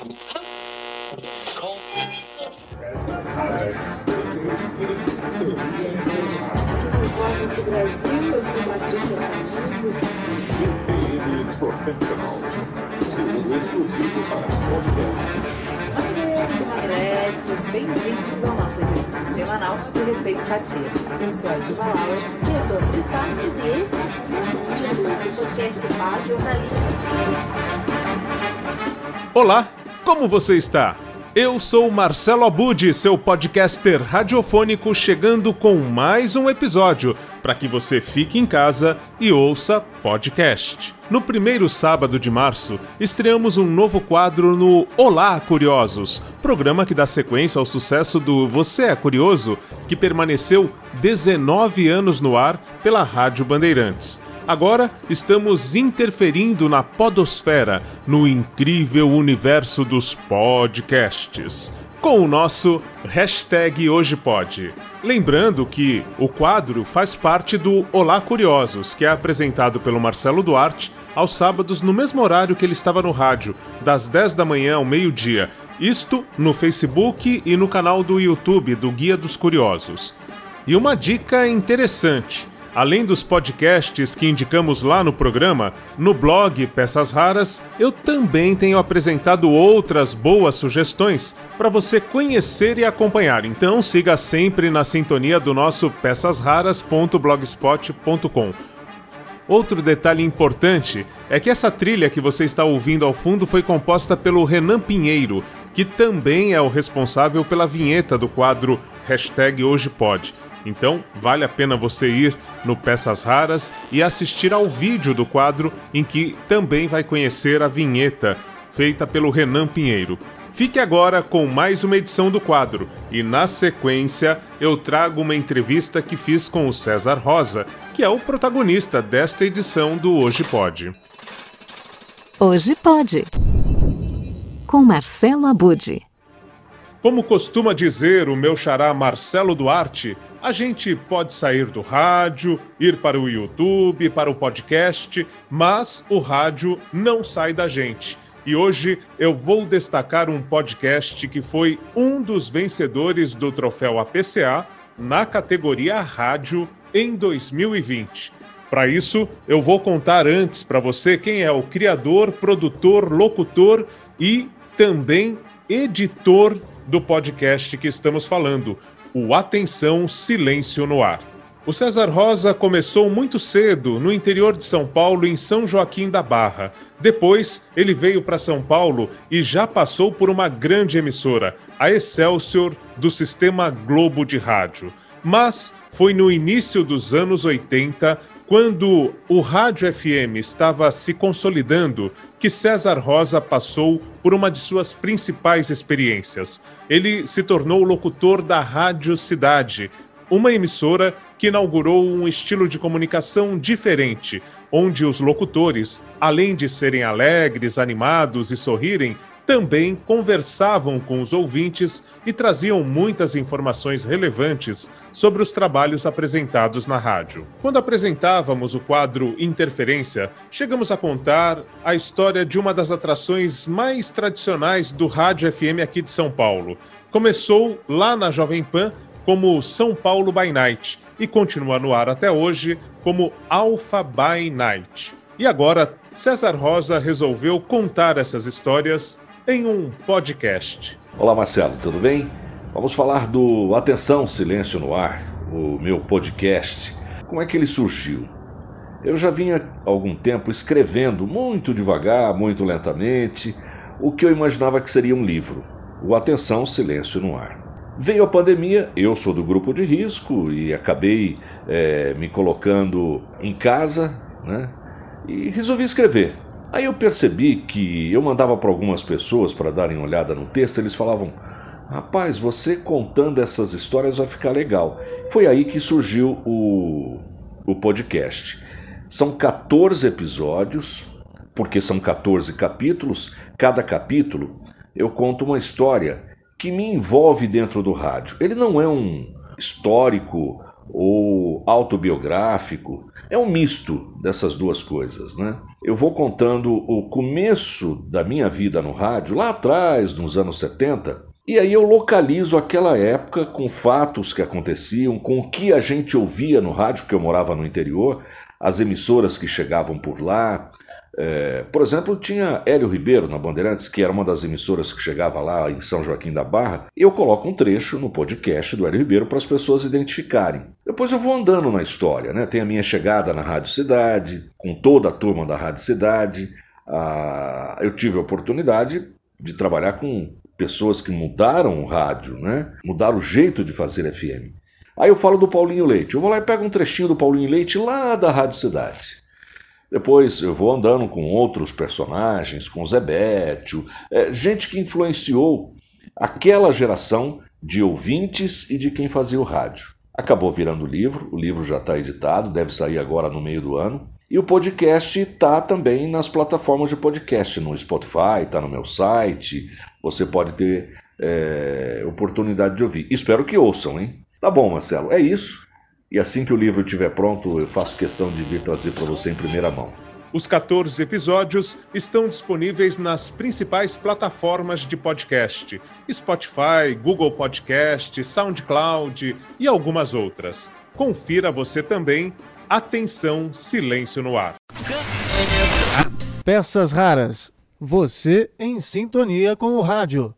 Vozes do Brasil, eu sou Patrícia CPM Professional. Conteúdo exclusivo para podcast. Andretes, bem-vindos ao nosso exercício semanal de respeito empatia. Eu sou a Diva e eu sou a Cris e esse é Amigos, o podcast que faz jornalismo. Olá, como você está? Eu sou Marcelo Abud, seu podcaster radiofônico, chegando com mais um episódio para que você fique em casa e ouça podcast. No primeiro sábado de março, estreamos um novo quadro no Olá Curiosos, programa que dá sequência ao sucesso do Você é Curioso, que permaneceu 19 anos no ar pela Rádio Bandeirantes. Agora estamos interferindo na podosfera, no incrível universo dos podcasts, com o nosso hashtag Hoje Pode. Lembrando que o quadro faz parte do Olá Curiosos, que é apresentado pelo Marcelo Duarte aos sábados no mesmo horário que ele estava no rádio, das 10 da manhã ao meio-dia. Isto no Facebook e no canal do YouTube do Guia dos Curiosos. E uma dica interessante. Além dos podcasts que indicamos lá no programa, no blog Peças Raras, eu também tenho apresentado outras boas sugestões para você conhecer e acompanhar. Então siga sempre na sintonia do nosso peçasraras.blogspot.com. Outro detalhe importante é que essa trilha que você está ouvindo ao fundo foi composta pelo Renan Pinheiro, que também é o responsável pela vinheta do quadro Hashtag Hoje Pode. Então, vale a pena você ir no Peças Raras e assistir ao vídeo do quadro em que também vai conhecer a vinheta feita pelo Renan Pinheiro. Fique agora com mais uma edição do quadro e, na sequência, eu trago uma entrevista que fiz com o César Rosa, que é o protagonista desta edição do Hoje Pode. Hoje pode. Com Marcelo Abude. Como costuma dizer o meu xará Marcelo Duarte, a gente pode sair do rádio, ir para o YouTube, para o podcast, mas o rádio não sai da gente. E hoje eu vou destacar um podcast que foi um dos vencedores do troféu APCA na categoria Rádio em 2020. Para isso, eu vou contar antes para você quem é o criador, produtor, locutor e também editor do podcast que estamos falando, o Atenção Silêncio no Ar. O César Rosa começou muito cedo no interior de São Paulo, em São Joaquim da Barra. Depois, ele veio para São Paulo e já passou por uma grande emissora, a Excelsior, do sistema Globo de Rádio. Mas foi no início dos anos 80, quando o rádio FM estava se consolidando, que César Rosa passou por uma de suas principais experiências. Ele se tornou locutor da Rádio Cidade, uma emissora que inaugurou um estilo de comunicação diferente, onde os locutores, além de serem alegres, animados e sorrirem, também conversavam com os ouvintes e traziam muitas informações relevantes sobre os trabalhos apresentados na rádio. Quando apresentávamos o quadro Interferência, chegamos a contar a história de uma das atrações mais tradicionais do rádio FM aqui de São Paulo. Começou lá na Jovem Pan como São Paulo by Night e continua no ar até hoje como Alpha by Night. E agora, César Rosa resolveu contar essas histórias em um podcast. Olá, Marcelo, tudo bem? Vamos falar do Atenção Silêncio no Ar, o meu podcast. Como é que ele surgiu? Eu já vinha algum tempo escrevendo muito devagar, muito lentamente, o que eu imaginava que seria um livro. O Atenção Silêncio no Ar. Veio a pandemia, eu sou do grupo de risco e acabei é, me colocando em casa, né? E resolvi escrever. Aí eu percebi que eu mandava para algumas pessoas para darem uma olhada no texto, eles falavam: Rapaz, você contando essas histórias vai ficar legal. Foi aí que surgiu o, o podcast. São 14 episódios, porque são 14 capítulos. Cada capítulo eu conto uma história que me envolve dentro do rádio. Ele não é um histórico ou autobiográfico. É um misto dessas duas coisas, né? Eu vou contando o começo da minha vida no rádio, lá atrás, nos anos 70, e aí eu localizo aquela época com fatos que aconteciam, com o que a gente ouvia no rádio, porque eu morava no interior, as emissoras que chegavam por lá, é, por exemplo, tinha Hélio Ribeiro na Bandeirantes, que era uma das emissoras que chegava lá em São Joaquim da Barra, eu coloco um trecho no podcast do Hélio Ribeiro para as pessoas identificarem. Depois eu vou andando na história, né? Tem a minha chegada na Rádio Cidade, com toda a turma da Rádio Cidade. Ah, eu tive a oportunidade de trabalhar com pessoas que mudaram o rádio, né? Mudaram o jeito de fazer FM. Aí eu falo do Paulinho Leite. Eu vou lá e pego um trechinho do Paulinho Leite lá da Rádio Cidade. Depois eu vou andando com outros personagens, com Zebétio, é, gente que influenciou aquela geração de ouvintes e de quem fazia o rádio. Acabou virando livro, o livro já está editado, deve sair agora no meio do ano. E o podcast está também nas plataformas de podcast, no Spotify, está no meu site. Você pode ter é, oportunidade de ouvir. Espero que ouçam, hein? Tá bom, Marcelo, é isso. E assim que o livro estiver pronto, eu faço questão de vir trazer para você em primeira mão. Os 14 episódios estão disponíveis nas principais plataformas de podcast: Spotify, Google Podcast, SoundCloud e algumas outras. Confira você também. Atenção, silêncio no ar. Peças raras. Você em sintonia com o rádio.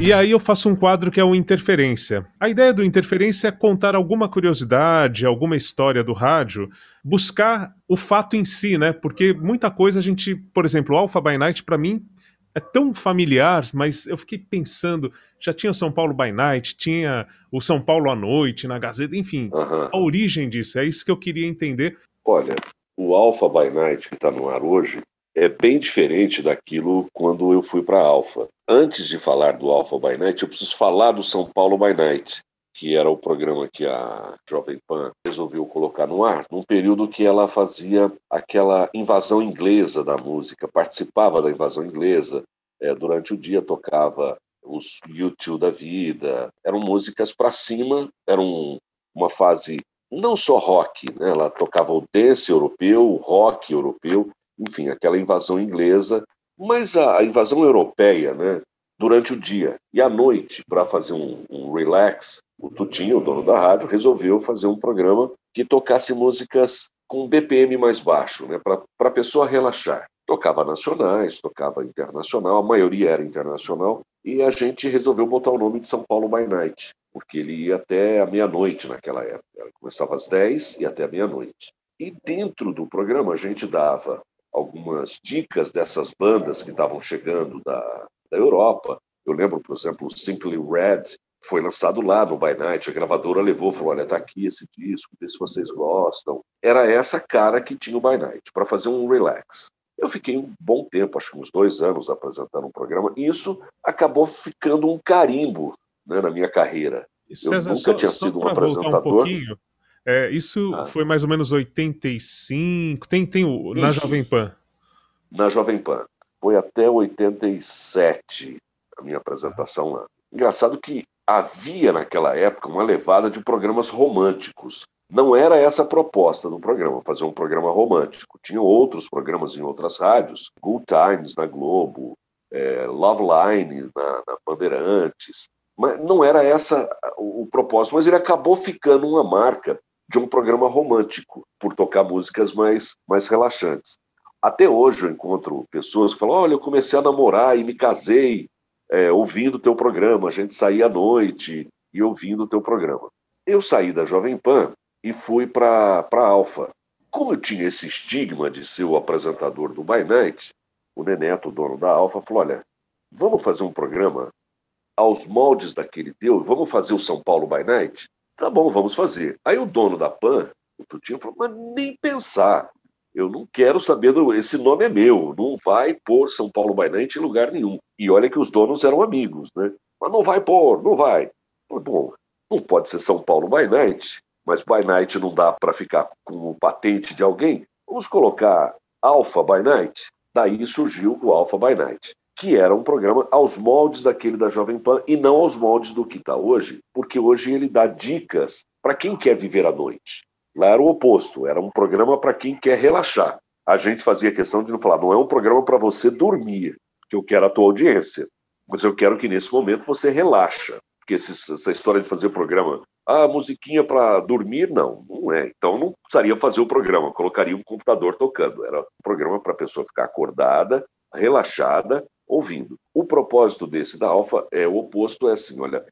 E aí eu faço um quadro que é o Interferência. A ideia do Interferência é contar alguma curiosidade, alguma história do rádio, buscar o fato em si, né? Porque muita coisa a gente, por exemplo, o Alpha by Night para mim é tão familiar, mas eu fiquei pensando, já tinha o São Paulo by Night, tinha o São Paulo à noite na Gazeta, enfim, uhum. a origem disso, é isso que eu queria entender. Olha, o Alpha by Night que está no ar hoje, é bem diferente daquilo quando eu fui para a Alfa. Antes de falar do Alpha by Night, eu preciso falar do São Paulo by Night, que era o programa que a Jovem Pan resolveu colocar no ar, num período que ela fazia aquela invasão inglesa da música, participava da invasão inglesa, é, durante o dia tocava os YouTube da vida, eram músicas para cima, era um, uma fase não só rock, né? ela tocava o dance europeu, o rock europeu, enfim, aquela invasão inglesa, mas a, invasão europeia, né, durante o dia. E à noite, para fazer um, um, relax, o Tutinho, o dono da rádio, resolveu fazer um programa que tocasse músicas com BPM mais baixo, né, para a pessoa relaxar. Tocava nacionais, tocava internacional, a maioria era internacional, e a gente resolveu botar o nome de São Paulo by Night, porque ele ia até a meia-noite naquela época. Começava às 10 e até a meia-noite. E dentro do programa a gente dava algumas dicas dessas bandas que estavam chegando da, da Europa. Eu lembro, por exemplo, o Simply Red foi lançado lá no By Night, a gravadora levou, falou, olha, tá aqui esse disco, vê se vocês gostam. Era essa cara que tinha o By Night, para fazer um relax. Eu fiquei um bom tempo, acho que uns dois anos, apresentando um programa, e isso acabou ficando um carimbo né, na minha carreira. César, eu nunca só, tinha sido um apresentador. Um é, isso ah. foi mais ou menos 85. Tem, tem o, na Jovem Pan. Na Jovem Pan. Foi até 87 a minha apresentação lá. Engraçado que havia naquela época uma levada de programas românticos. Não era essa a proposta do programa, fazer um programa romântico. Tinha outros programas em outras rádios, Good Times na Globo, é, Love Line na, na Bandeirantes. Mas não era essa o, o propósito, mas ele acabou ficando uma marca de um programa romântico, por tocar músicas mais, mais relaxantes. Até hoje eu encontro pessoas que falam: olha, eu comecei a namorar e me casei é, ouvindo o teu programa, a gente saía à noite e ouvindo o teu programa. Eu saí da Jovem Pan e fui para a Alfa. Como eu tinha esse estigma de ser o apresentador do By Night, o Neneto, dono da Alfa, falou: olha, vamos fazer um programa aos moldes daquele teu, vamos fazer o São Paulo By Night? Tá bom, vamos fazer. Aí o dono da PAN, o Tutinho, falou, mas nem pensar. Eu não quero saber, do... esse nome é meu, não vai pôr São Paulo by Night em lugar nenhum. E olha que os donos eram amigos, né? Mas não vai pôr, não vai. Bom, não pode ser São Paulo by Night, mas by Night não dá para ficar com o patente de alguém. Vamos colocar Alpha by Night. Daí surgiu o Alpha by Night, que era um programa aos moldes daquele da Jovem Pan e não aos moldes do que está hoje, porque hoje ele dá dicas para quem quer viver à noite. Lá era o oposto, era um programa para quem quer relaxar. A gente fazia questão de não falar, não é um programa para você dormir, que eu quero a tua audiência, mas eu quero que nesse momento você relaxa. Porque essa história de fazer programa, ah, musiquinha para dormir, não, não é. Então não precisaria fazer o programa, colocaria um computador tocando. Era um programa para a pessoa ficar acordada, relaxada, ouvindo. O propósito desse da Alfa é o oposto, é assim, olha,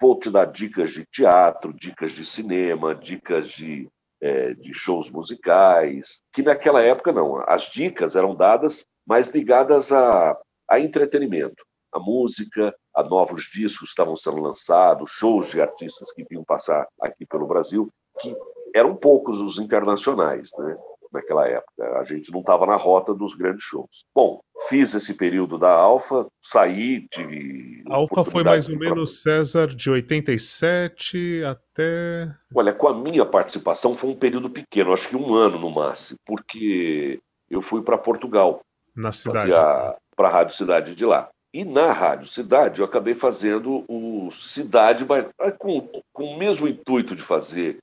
vou te dar dicas de teatro, dicas de cinema, dicas de, é, de shows musicais, que naquela época não. As dicas eram dadas mais ligadas a, a entretenimento, a música, a novos discos estavam sendo lançados, shows de artistas que vinham passar aqui pelo Brasil, que eram poucos os internacionais, né? naquela época. A gente não estava na rota dos grandes shows. Bom, fiz esse período da Alfa, saí, tive. A Alfa foi mais ou menos, César, de 87 até. Olha, com a minha participação foi um período pequeno, acho que um ano no máximo, porque eu fui para Portugal. Na cidade. Para a Rádio Cidade de lá. E na Rádio Cidade eu acabei fazendo o Cidade by... Com, com o mesmo intuito de fazer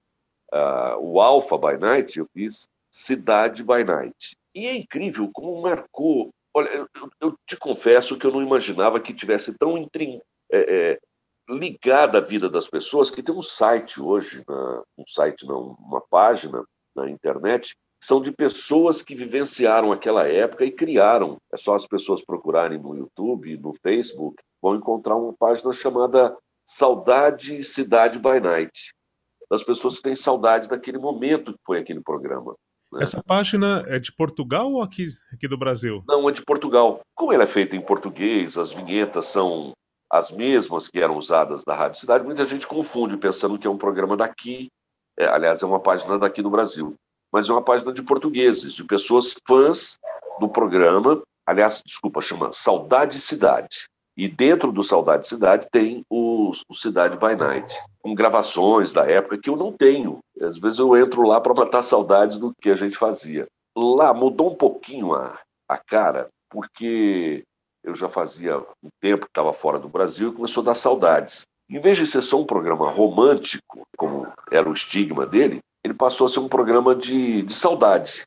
uh, o Alpha by Night, eu fiz Cidade by Night. E é incrível como marcou. Olha, eu, eu te confesso que eu não imaginava que tivesse tão intrin... é, é, ligada vida das pessoas que tem um site hoje, na, um site não, uma página na internet, são de pessoas que vivenciaram aquela época e criaram. É só as pessoas procurarem no YouTube, no Facebook, vão encontrar uma página chamada Saudade Cidade by Night. Das pessoas que têm saudade daquele momento que foi aquele programa. Né? Essa página é de Portugal ou aqui, aqui do Brasil? Não, é de Portugal. Como ela é feita em português, as vinhetas são as mesmas que eram usadas da Rádio Cidade, muita gente confunde pensando que é um programa daqui. É, aliás, é uma página daqui do Brasil. Mas é uma página de portugueses, de pessoas fãs do programa. Aliás, desculpa, chama Saudade Cidade. E dentro do Saudade Cidade tem o, o, Cidade by Night, com gravações da época que eu não tenho. Às vezes eu entro lá para matar saudades do que a gente fazia. Lá mudou um pouquinho a, a cara, porque eu já fazia um tempo que estava fora do Brasil e começou a dar saudades. Em vez de ser só um programa romântico, como era o estigma dele, ele passou a ser um programa de, de saudade.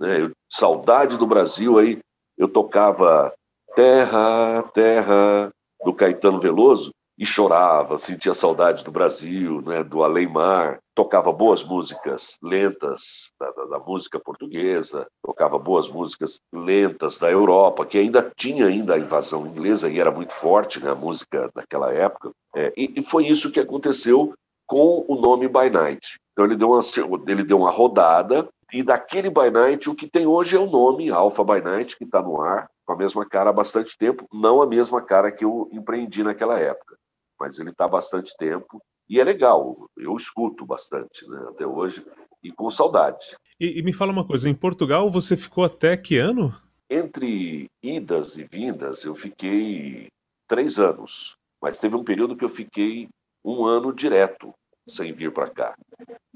Né? saudade do Brasil, aí eu tocava Terra, Terra, do Caetano Veloso, e chorava, sentia saudade do Brasil, né, do além-mar, tocava boas músicas lentas da, da, da, música portuguesa, tocava boas músicas lentas da Europa, que ainda tinha ainda a invasão inglesa e era muito forte né, a música daquela época. É, e, e, foi isso que aconteceu com o nome By Night. Então ele deu uma, ele deu uma rodada e daquele By Night o que tem hoje é o nome Alpha By Night que está no ar com a mesma cara há bastante tempo, não a mesma cara que eu empreendi naquela época, mas ele está há bastante tempo e é legal, eu escuto bastante né, até hoje e com saudade. E, e, me fala uma coisa, em Portugal você ficou até que ano? Entre idas e vindas eu fiquei três anos, mas teve um período que eu fiquei um ano direto sem vir para cá.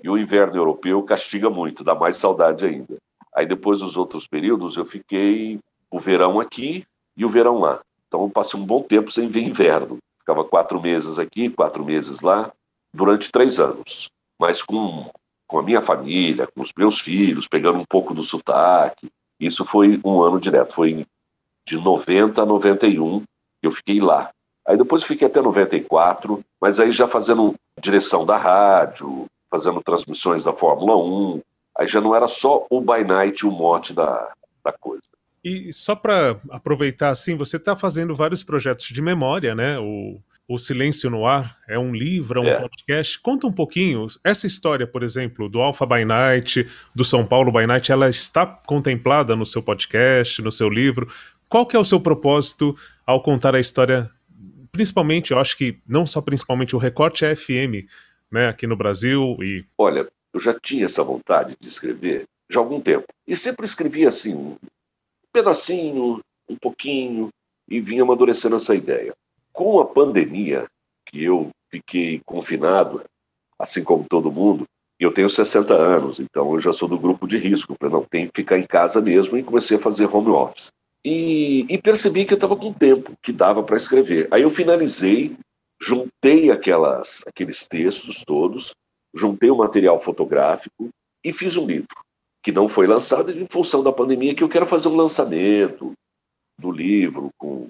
E o inverno europeu castiga muito, dá mais saudade ainda. Aí depois dos outros períodos eu fiquei o verão aqui e o verão lá. Então eu passei um bom tempo sem ver inverno. Ficava quatro meses aqui, quatro meses lá, durante três anos. Mas com, com a minha família, com os meus filhos, pegando um pouco do sotaque. Isso foi um ano direto. Foi de 90 a 91 que eu fiquei lá. Aí depois fiquei até 94, mas aí já fazendo direção da rádio, fazendo transmissões da Fórmula 1. Aí já não era só o by night o mote da, da coisa. E só para aproveitar assim, você está fazendo vários projetos de memória, né? O, o Silêncio no Ar é um livro, é um é. podcast. Conta um pouquinho. Essa história, por exemplo, do Alpha by Night, do São Paulo by Night, ela está contemplada no seu podcast, no seu livro. Qual que é o seu propósito ao contar a história? Principalmente, eu acho que não só principalmente o recorte FM, né, aqui no Brasil e. Olha, eu já tinha essa vontade de escrever já há algum tempo e sempre escrevia assim pedacinho, um pouquinho, e vinha amadurecendo essa ideia. Com a pandemia, que eu fiquei confinado, assim como todo mundo, e eu tenho 60 anos, então eu já sou do grupo de risco, para não ter que ficar em casa mesmo, e comecei a fazer home office. E, e percebi que eu estava com tempo, que dava para escrever. Aí eu finalizei, juntei aquelas, aqueles textos todos, juntei o material fotográfico e fiz um livro, que não foi lançado em função da pandemia, que eu quero fazer um lançamento do livro com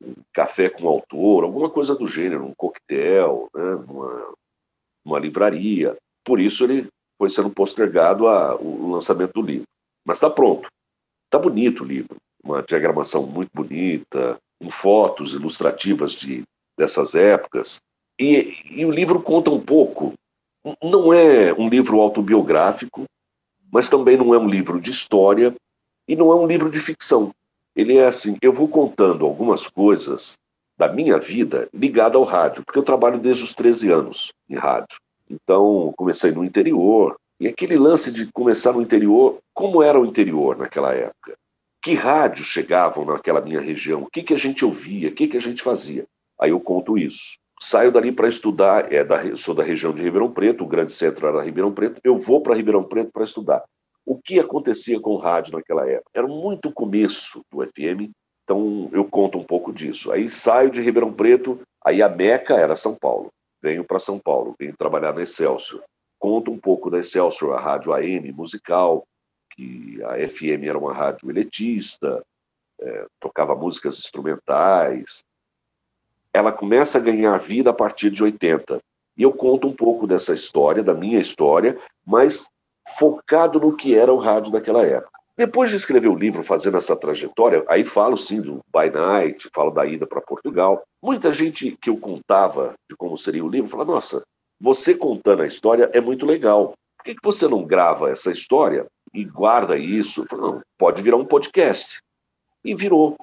um café com o autor, alguma coisa do gênero, um coquetel, né, numa, numa livraria. Por isso ele foi sendo postergado a, o lançamento do livro. Mas está pronto. Está bonito o livro. Uma diagramação muito bonita, com fotos ilustrativas de, dessas épocas. E, e o livro conta um pouco. Não é um livro autobiográfico, mas também não é um livro de história e não é um livro de ficção. Ele é assim, eu vou contando algumas coisas da minha vida ligada ao rádio, porque eu trabalho desde os 13 anos em rádio. Então, comecei no interior. E aquele lance de começar no interior, como era o interior naquela época? Que rádios chegavam naquela minha região? O que, que a gente ouvia? O que, que a gente fazia? Aí eu conto isso. Saio dali para estudar, é da, sou da região de Ribeirão Preto, o grande centro era Ribeirão Preto, eu vou para Ribeirão Preto para estudar. O que acontecia com o rádio naquela época? Era muito começo do FM, então eu conto um pouco disso. Aí saio de Ribeirão Preto, aí a Meca era São Paulo venho para São Paulo, venho trabalhar na Excelsior. Conto um pouco da Excelsior, a rádio AM musical, que a FM era uma rádio eletista, é, tocava músicas instrumentais. Ela começa a ganhar vida a partir de 80. E eu conto um pouco dessa história, da minha história, mas focado no que era o rádio daquela época. Depois de escrever o livro, fazendo essa trajetória, aí falo sim do By Night, falo da ida para Portugal. Muita gente que eu contava de como seria o livro fala: Nossa, você contando a história é muito legal. Por que, que você não grava essa história e guarda isso? Não, pode virar um podcast. E virou.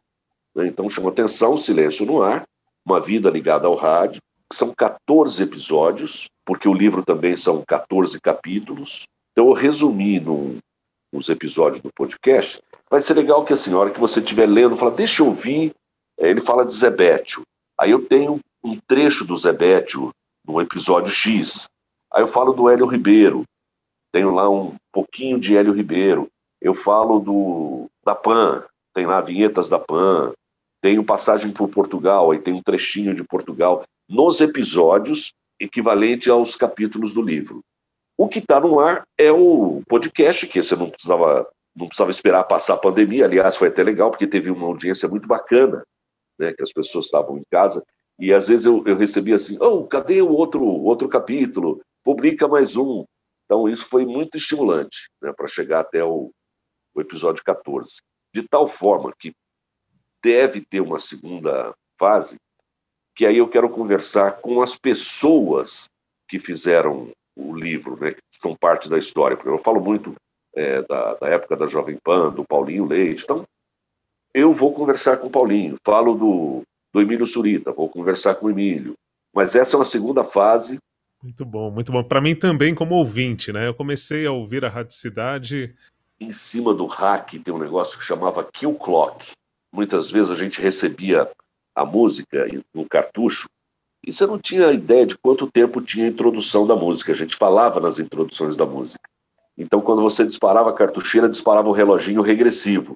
Né? Então chama atenção: Silêncio no Ar, Uma Vida Ligada ao Rádio. São 14 episódios, porque o livro também são 14 capítulos. Então eu resumi num, os episódios do podcast, vai ser legal que assim, a senhora que você estiver lendo, fala, deixa eu ouvir, ele fala de Zebétio. Aí eu tenho um trecho do Zebétio no episódio X. Aí eu falo do Hélio Ribeiro, tenho lá um pouquinho de Hélio Ribeiro. Eu falo do da PAN, tem lá vinhetas da PAN, tenho passagem por Portugal, aí tem um trechinho de Portugal nos episódios equivalente aos capítulos do livro. O que está no ar é o podcast, que você não precisava, não precisava esperar passar a pandemia. Aliás, foi até legal, porque teve uma audiência muito bacana, né, que as pessoas estavam em casa. E às vezes eu, eu recebia assim: oh, cadê o outro, outro capítulo? Publica mais um. Então, isso foi muito estimulante né, para chegar até o, o episódio 14. De tal forma que deve ter uma segunda fase, que aí eu quero conversar com as pessoas que fizeram o livro, né, que são parte da história, porque eu falo muito é, da, da, época da Jovem Pan, do Paulinho Leite, então eu vou conversar com o Paulinho, falo do, do Emílio Surita, vou conversar com o Emílio, mas essa é uma segunda fase. Muito bom, muito bom. Para mim também como ouvinte, né? Eu comecei a ouvir a Rádio Cidade. Em cima do rack tem um negócio que chamava Kill Clock. Muitas vezes a gente recebia a música no cartucho e você não tinha ideia de quanto tempo tinha a introdução da música. A gente falava nas introduções da música. Então, quando você disparava a cartucheira, disparava o reloginho regressivo.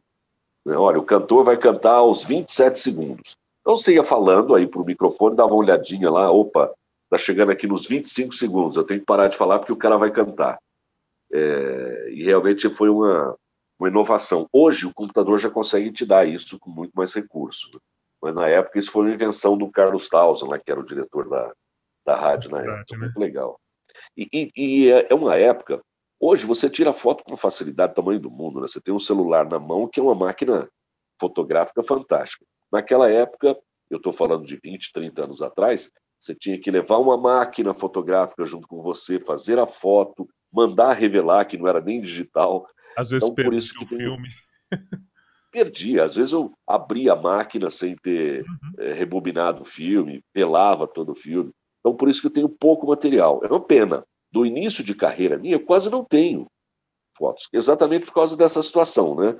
Né? Olha, o cantor vai cantar aos 27 segundos. Então, você ia falando aí para o microfone, dava uma olhadinha lá, opa, tá chegando aqui nos 25 segundos, eu tenho que parar de falar porque o cara vai cantar. É, e realmente foi uma, uma inovação. Hoje, o computador já consegue te dar isso com muito mais recurso. Né? Mas na época isso foi uma invenção do Carlos Tausen, né, que era o diretor da, da rádio na época. Né? Muito legal. E, e, e, é, é uma época. Hoje você tira foto com facilidade do tamanho do mundo, né? Você tem um celular na mão que é uma máquina fotográfica fantástica. Naquela época, eu estou falando de 20, 30 anos atrás, você tinha que levar uma máquina fotográfica junto com você, fazer a foto, mandar revelar que não era nem digital. Às vezes então, por isso que o filme. perdi. Às vezes eu abria a máquina sem ter uhum. é, rebobinado o filme, pelava todo o filme. Então, por isso que eu tenho pouco material. É uma pena. Do início de carreira minha, eu quase não tenho fotos. Exatamente por causa dessa situação, né?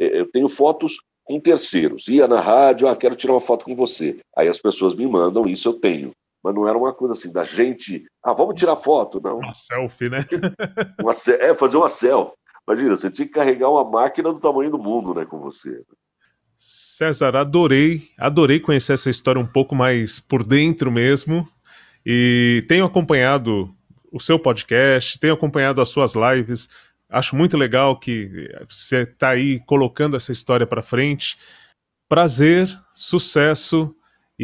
É, eu tenho fotos com terceiros. Ia na rádio, ah, quero tirar uma foto com você. Aí as pessoas me mandam, isso eu tenho. Mas não era uma coisa assim, da gente, ah, vamos tirar foto, não. Uma selfie, né? Uma, é, fazer uma selfie. Imagina, você tinha que carregar uma máquina do tamanho do mundo, né, com você. César, adorei, adorei conhecer essa história um pouco mais por dentro mesmo. E tenho acompanhado o seu podcast, tenho acompanhado as suas lives. Acho muito legal que você está aí colocando essa história para frente. Prazer, sucesso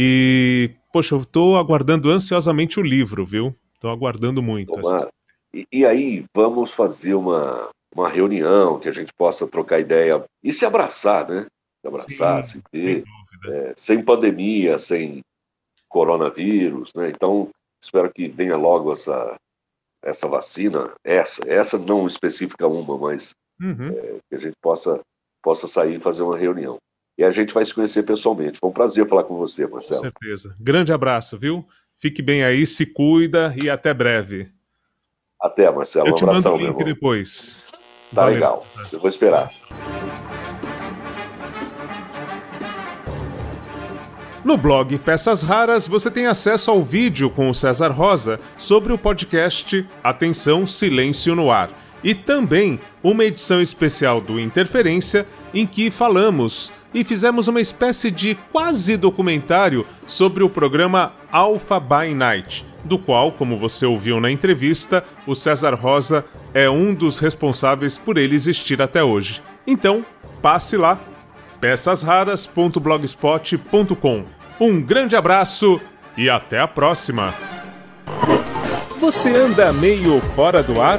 e, poxa, eu estou aguardando ansiosamente o livro, viu? Estou aguardando muito. Essa... E, e, aí, vamos fazer uma, uma reunião que a gente possa trocar ideia e se abraçar, né? Se abraçar, Sim, se ver, é, sem pandemia, sem coronavírus, né? Então, espero que venha logo essa, essa vacina, essa, essa não específica uma, mas uhum. é, que a gente possa, possa sair e fazer uma reunião. E a gente vai se conhecer pessoalmente. Foi um prazer falar com você, Marcelo. Com certeza. Grande abraço, viu? Fique bem aí, se cuida e até breve. Até, Marcelo. Eu te um abração, mando o link depois. Tá Valeu. legal. Eu vou esperar. No blog Peças Raras você tem acesso ao vídeo com o César Rosa sobre o podcast Atenção Silêncio no Ar e também uma edição especial do Interferência em que falamos e fizemos uma espécie de quase documentário sobre o programa Alpha by Night, do qual, como você ouviu na entrevista, o César Rosa é um dos responsáveis por ele existir até hoje. Então, passe lá peçasraras.blogspot.com. Um grande abraço e até a próxima. Você anda meio fora do ar?